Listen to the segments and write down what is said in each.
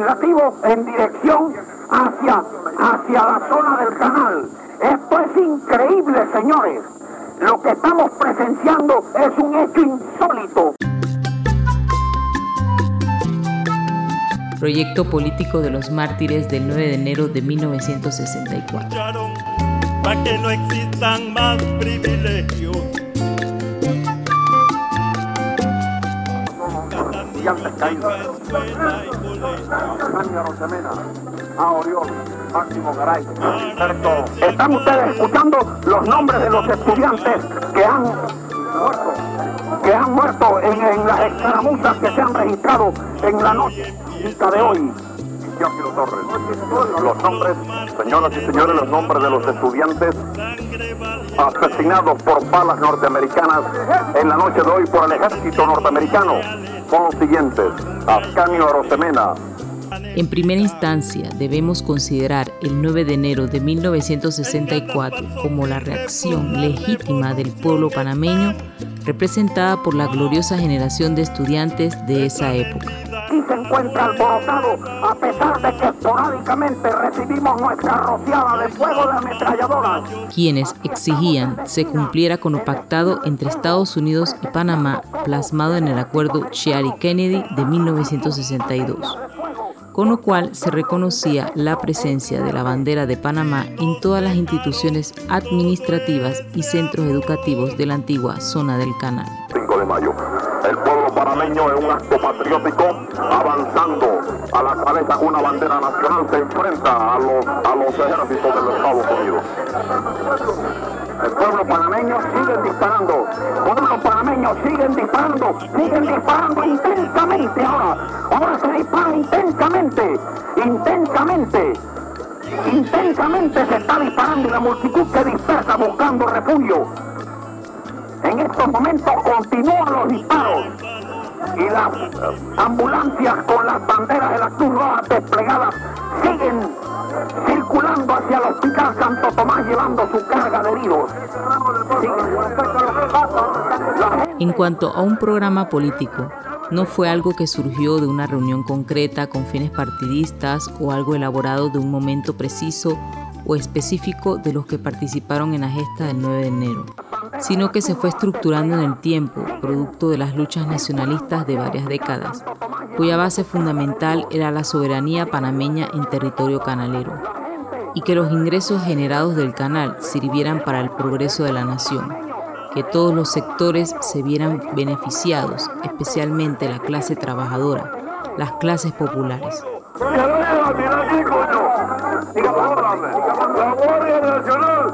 legislativo en dirección hacia, hacia la zona del canal. Esto es increíble, señores. Lo que estamos presenciando es un hecho insólito. Proyecto político de los mártires del 9 de enero de 1964. Para que no existan más privilegios. Están ustedes escuchando los nombres de los estudiantes que han muerto, que han muerto en, en las escaramuzas que se han registrado en la noche de hoy. Los nombres, señoras y señores, los nombres de los estudiantes asesinados por balas norteamericanas en la noche de hoy por el ejército norteamericano son los siguientes. Ascanio Arosemena. En primera instancia, debemos considerar el 9 de enero de 1964 como la reacción legítima del pueblo panameño representada por la gloriosa generación de estudiantes de esa época aquí se encuentra alborotado, a pesar de que esporádicamente recibimos nuestra rociada de fuego de ametralladoras. Quienes exigían se cumpliera con lo pactado entre Estados Unidos y Panamá, plasmado en el acuerdo Chiari-Kennedy de 1962 con lo cual se reconocía la presencia de la bandera de Panamá en todas las instituciones administrativas y centros educativos de la antigua zona del canal. 5 de mayo. El pueblo panameño en un acto patriótico, avanzando a la cabeza con una bandera nacional, se enfrenta a los, a los ejércitos de los Estados Unidos. El pueblo panameño sigue disparando. El pueblo panameño siguen disparando. Siguen disparando intensamente ahora. Ahora se dispara intensamente. Intensamente. Intensamente se está disparando y la multitud se dispersa buscando refugio. En estos momentos continúan los disparos y las ambulancias con las banderas de la Cruz desplegadas siguen circulando hacia el hospital Santo Tomás llevando su carga de heridos. En cuanto a un programa político, no fue algo que surgió de una reunión concreta con fines partidistas o algo elaborado de un momento preciso o específico de los que participaron en la gesta del 9 de enero, sino que se fue estructurando en el tiempo, producto de las luchas nacionalistas de varias décadas, cuya base fundamental era la soberanía panameña en territorio canalero, y que los ingresos generados del canal sirvieran para el progreso de la nación, que todos los sectores se vieran beneficiados, especialmente la clase trabajadora, las clases populares. La Guardia Nacional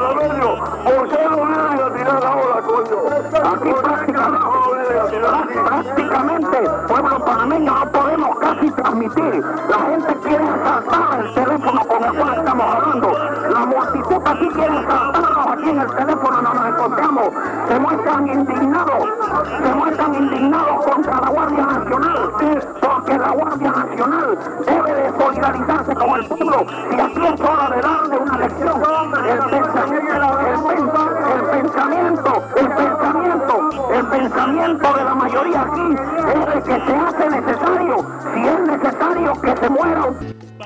panameño. ¿Por qué no vienen a tirar ahora, coño? Aquí prácticamente, pueblo panameño, no podemos casi transmitir. La gente quiere saltar el teléfono con el cual estamos hablando. La multitud aquí quiere saltarnos en el teléfono donde nos encontramos. Se muestran indignados, se muestran indignados contra la Guardia Nacional, porque la Guardia Nacional debe de solidarizarse con el pueblo y aquí es hora de darle una lección. El pensamiento, el, pensamiento, el pensamiento, el pensamiento de la mayoría aquí es de que se hace necesario, si es necesario que se muera.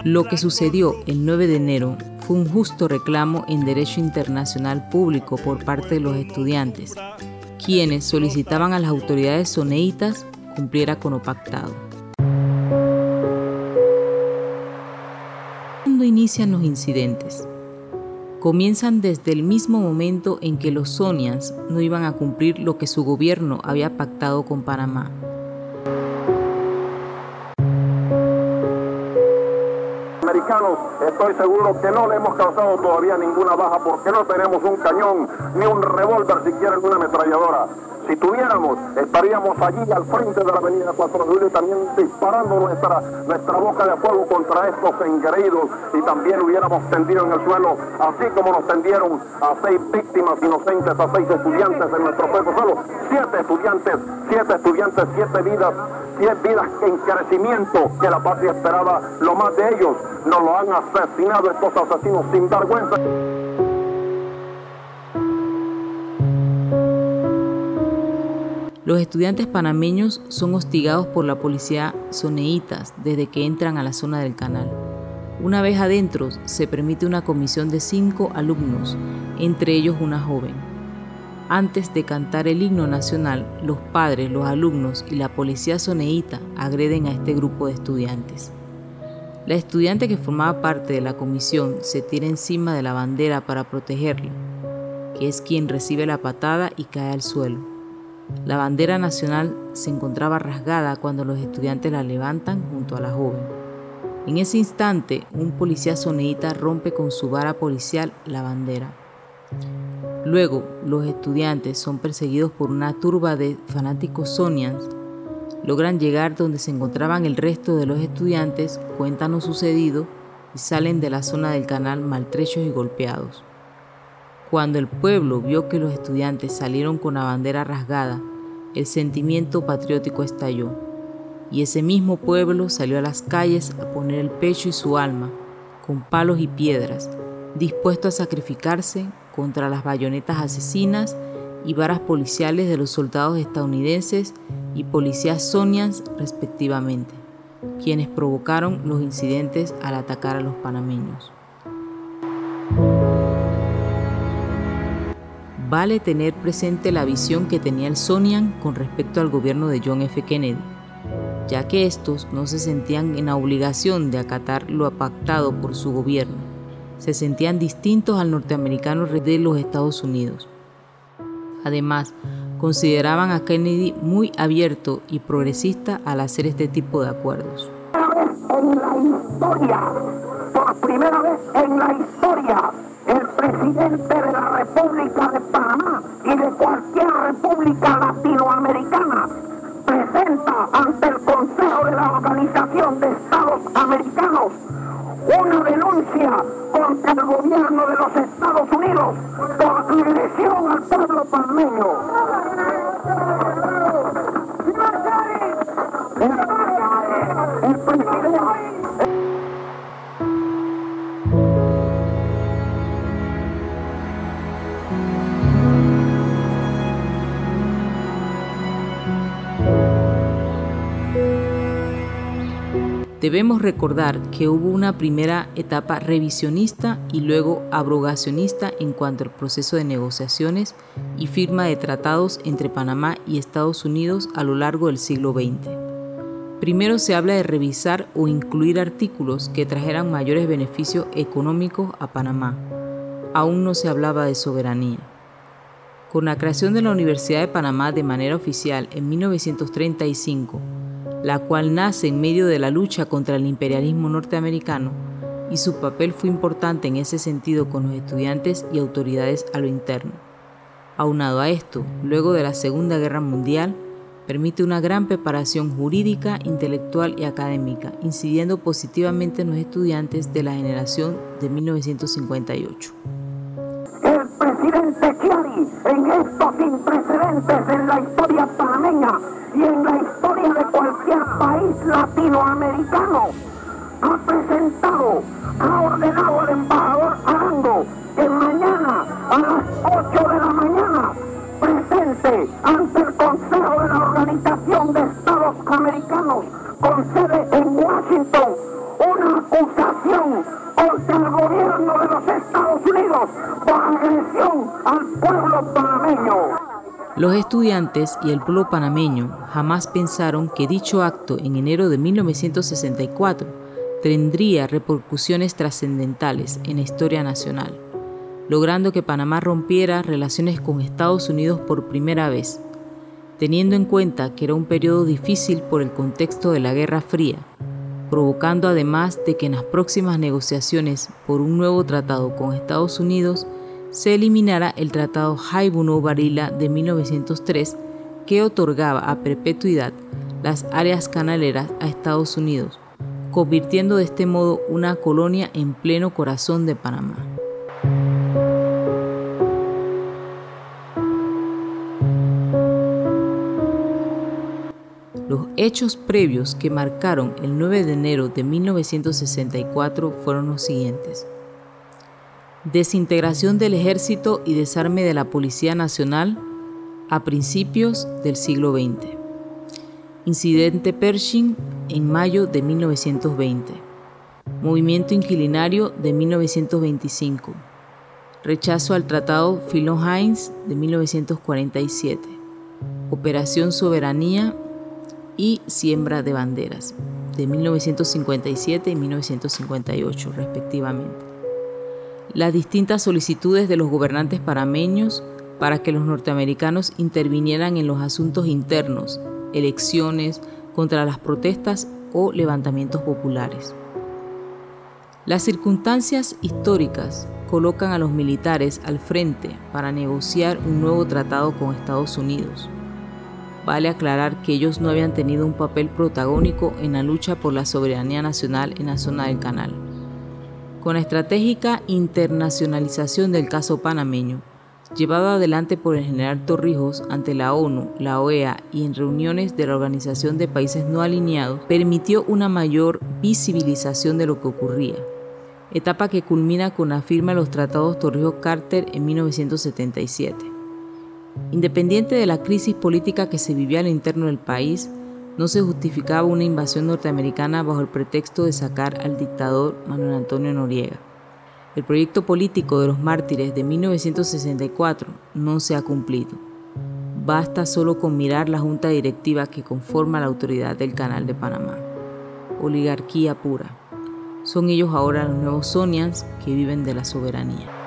Lo que sucedió el 9 de enero fue un justo reclamo en derecho internacional público por parte de los estudiantes, quienes solicitaban a las autoridades soneitas cumpliera con lo pactado. Cuando inician los incidentes? Comienzan desde el mismo momento en que los Sonians no iban a cumplir lo que su gobierno había pactado con Panamá estoy seguro que no le hemos causado todavía ninguna baja porque no tenemos un cañón ni un revólver siquiera en una ametralladora. Si tuviéramos, estaríamos allí al frente de la avenida 4 de Julio también disparando nuestra, nuestra boca de fuego contra estos engreídos y también hubiéramos tendido en el suelo, así como nos tendieron a seis víctimas inocentes, a seis estudiantes en nuestro pueblo. Solo siete estudiantes, siete estudiantes, siete vidas, siete vidas en crecimiento que la patria esperaba. Lo más de ellos nos lo han asesinado estos asesinos sin vergüenza. Los estudiantes panameños son hostigados por la policía soneitas desde que entran a la zona del canal. Una vez adentro, se permite una comisión de cinco alumnos, entre ellos una joven. Antes de cantar el himno nacional, los padres, los alumnos y la policía soneíta agreden a este grupo de estudiantes. La estudiante que formaba parte de la comisión se tira encima de la bandera para protegerla, que es quien recibe la patada y cae al suelo. La bandera nacional se encontraba rasgada cuando los estudiantes la levantan junto a la joven. En ese instante, un policía soneíta rompe con su vara policial la bandera. Luego, los estudiantes son perseguidos por una turba de fanáticos sonians. Logran llegar donde se encontraban el resto de los estudiantes, cuentan lo sucedido y salen de la zona del canal maltrechos y golpeados. Cuando el pueblo vio que los estudiantes salieron con la bandera rasgada, el sentimiento patriótico estalló, y ese mismo pueblo salió a las calles a poner el pecho y su alma, con palos y piedras, dispuesto a sacrificarse contra las bayonetas asesinas y varas policiales de los soldados estadounidenses y policías sonians respectivamente, quienes provocaron los incidentes al atacar a los panameños. Vale tener presente la visión que tenía el Sonian con respecto al gobierno de John F. Kennedy, ya que estos no se sentían en la obligación de acatar lo pactado por su gobierno, se sentían distintos al norteamericano de los Estados Unidos. Además, consideraban a Kennedy muy abierto y progresista al hacer este tipo de acuerdos. En la historia, por primera vez en la historia, presidente de la República de Panamá y de cualquier república latinoamericana presenta ante el Consejo de la Organización de Estados Americanos una denuncia contra el gobierno de los Estados Unidos por agresión al pueblo panameño. Debemos recordar que hubo una primera etapa revisionista y luego abrogacionista en cuanto al proceso de negociaciones y firma de tratados entre Panamá y Estados Unidos a lo largo del siglo XX. Primero se habla de revisar o incluir artículos que trajeran mayores beneficios económicos a Panamá. Aún no se hablaba de soberanía. Con la creación de la Universidad de Panamá de manera oficial en 1935, la cual nace en medio de la lucha contra el imperialismo norteamericano, y su papel fue importante en ese sentido con los estudiantes y autoridades a lo interno. Aunado a esto, luego de la Segunda Guerra Mundial, permite una gran preparación jurídica, intelectual y académica, incidiendo positivamente en los estudiantes de la generación de 1958. El presidente En estos sin precedentes en la historia panameña, y en la historia de cualquier país latinoamericano ha presentado, ha ordenado al embajador Arango que mañana a las 8 de la mañana presente ante el Consejo de la Organización de Estados Americanos con sede en Washington una acusación contra el gobierno de los Estados Unidos por agresión al pueblo panameño. Los estudiantes y el pueblo panameño jamás pensaron que dicho acto en enero de 1964 tendría repercusiones trascendentales en la historia nacional, logrando que Panamá rompiera relaciones con Estados Unidos por primera vez, teniendo en cuenta que era un periodo difícil por el contexto de la Guerra Fría, provocando además de que en las próximas negociaciones por un nuevo tratado con Estados Unidos se eliminara el Tratado Haibuno-Barilla de 1903 que otorgaba a perpetuidad las áreas canaleras a Estados Unidos, convirtiendo de este modo una colonia en pleno corazón de Panamá. Hechos previos que marcaron el 9 de enero de 1964 fueron los siguientes desintegración del ejército y desarme de la Policía Nacional, a principios del siglo XX. Incidente Pershing en mayo de 1920. Movimiento Inquilinario de 1925. Rechazo al Tratado Philon-Heinz de 1947. Operación Soberanía y Siembra de Banderas de 1957 y 1958 respectivamente. Las distintas solicitudes de los gobernantes parameños para que los norteamericanos intervinieran en los asuntos internos, elecciones, contra las protestas o levantamientos populares. Las circunstancias históricas colocan a los militares al frente para negociar un nuevo tratado con Estados Unidos. Vale aclarar que ellos no habían tenido un papel protagónico en la lucha por la soberanía nacional en la zona del canal. Con la estratégica internacionalización del caso panameño, llevado adelante por el general Torrijos ante la ONU, la OEA y en reuniones de la Organización de Países No Alineados, permitió una mayor visibilización de lo que ocurría, etapa que culmina con la firma de los tratados Torrijos-Carter en 1977. Independiente de la crisis política que se vivía al interno del país, no se justificaba una invasión norteamericana bajo el pretexto de sacar al dictador Manuel Antonio Noriega. El proyecto político de los mártires de 1964 no se ha cumplido. Basta solo con mirar la junta directiva que conforma la autoridad del Canal de Panamá. Oligarquía pura. Son ellos ahora los nuevos Sonians que viven de la soberanía.